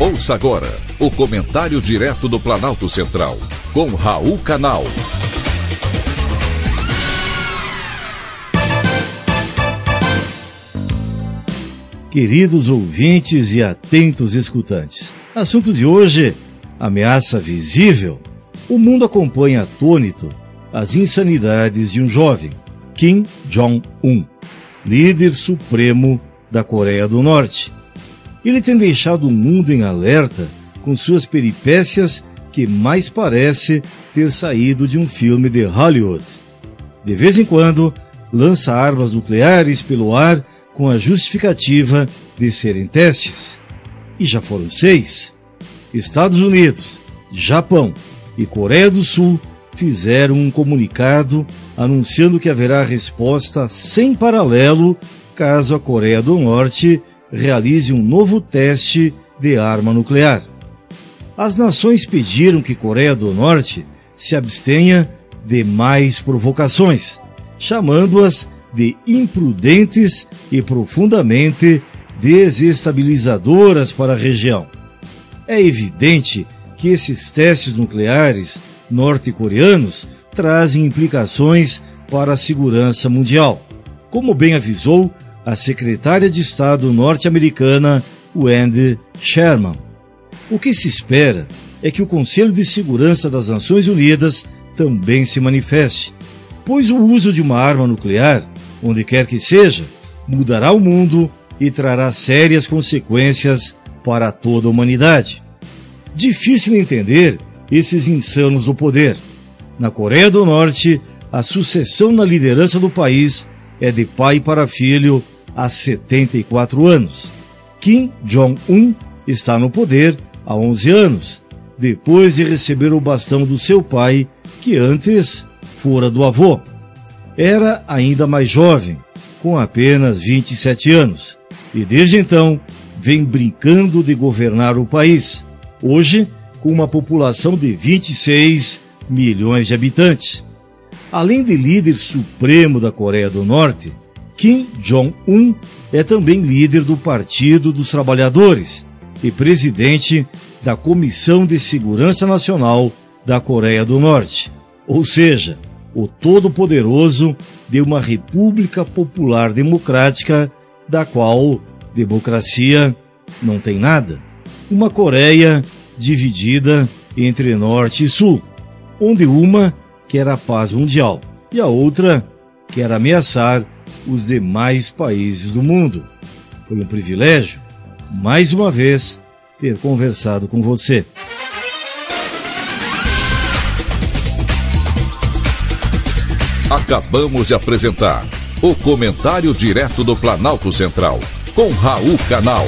Ouça agora o comentário direto do Planalto Central, com Raul Canal. Queridos ouvintes e atentos escutantes, assunto de hoje: ameaça visível. O mundo acompanha atônito as insanidades de um jovem, Kim Jong-un, líder supremo da Coreia do Norte ele tem deixado o mundo em alerta com suas peripécias que mais parece ter saído de um filme de Hollywood. De vez em quando, lança armas nucleares pelo ar com a justificativa de serem testes. E já foram seis. Estados Unidos, Japão e Coreia do Sul fizeram um comunicado anunciando que haverá resposta sem paralelo caso a Coreia do Norte realize um novo teste de arma nuclear. As nações pediram que Coreia do Norte se abstenha de mais provocações, chamando-as de imprudentes e profundamente desestabilizadoras para a região. É evidente que esses testes nucleares norte-coreanos trazem implicações para a segurança mundial, como bem avisou a secretária de Estado norte-americana Wendy Sherman. O que se espera é que o Conselho de Segurança das Nações Unidas também se manifeste, pois o uso de uma arma nuclear, onde quer que seja, mudará o mundo e trará sérias consequências para toda a humanidade. Difícil entender esses insanos do poder. Na Coreia do Norte, a sucessão na liderança do país é de pai para filho há 74 anos. Kim Jong-un está no poder há 11 anos, depois de receber o bastão do seu pai, que antes fora do avô. Era ainda mais jovem, com apenas 27 anos, e desde então vem brincando de governar o país, hoje com uma população de 26 milhões de habitantes. Além de líder supremo da Coreia do Norte, Kim Jong-un é também líder do Partido dos Trabalhadores e presidente da Comissão de Segurança Nacional da Coreia do Norte, ou seja, o todo-poderoso de uma República Popular Democrática da qual democracia não tem nada. Uma Coreia dividida entre Norte e Sul, onde uma quer a paz mundial e a outra quer ameaçar os demais países do mundo. Foi um privilégio, mais uma vez, ter conversado com você. Acabamos de apresentar o Comentário Direto do Planalto Central, com Raul Canal.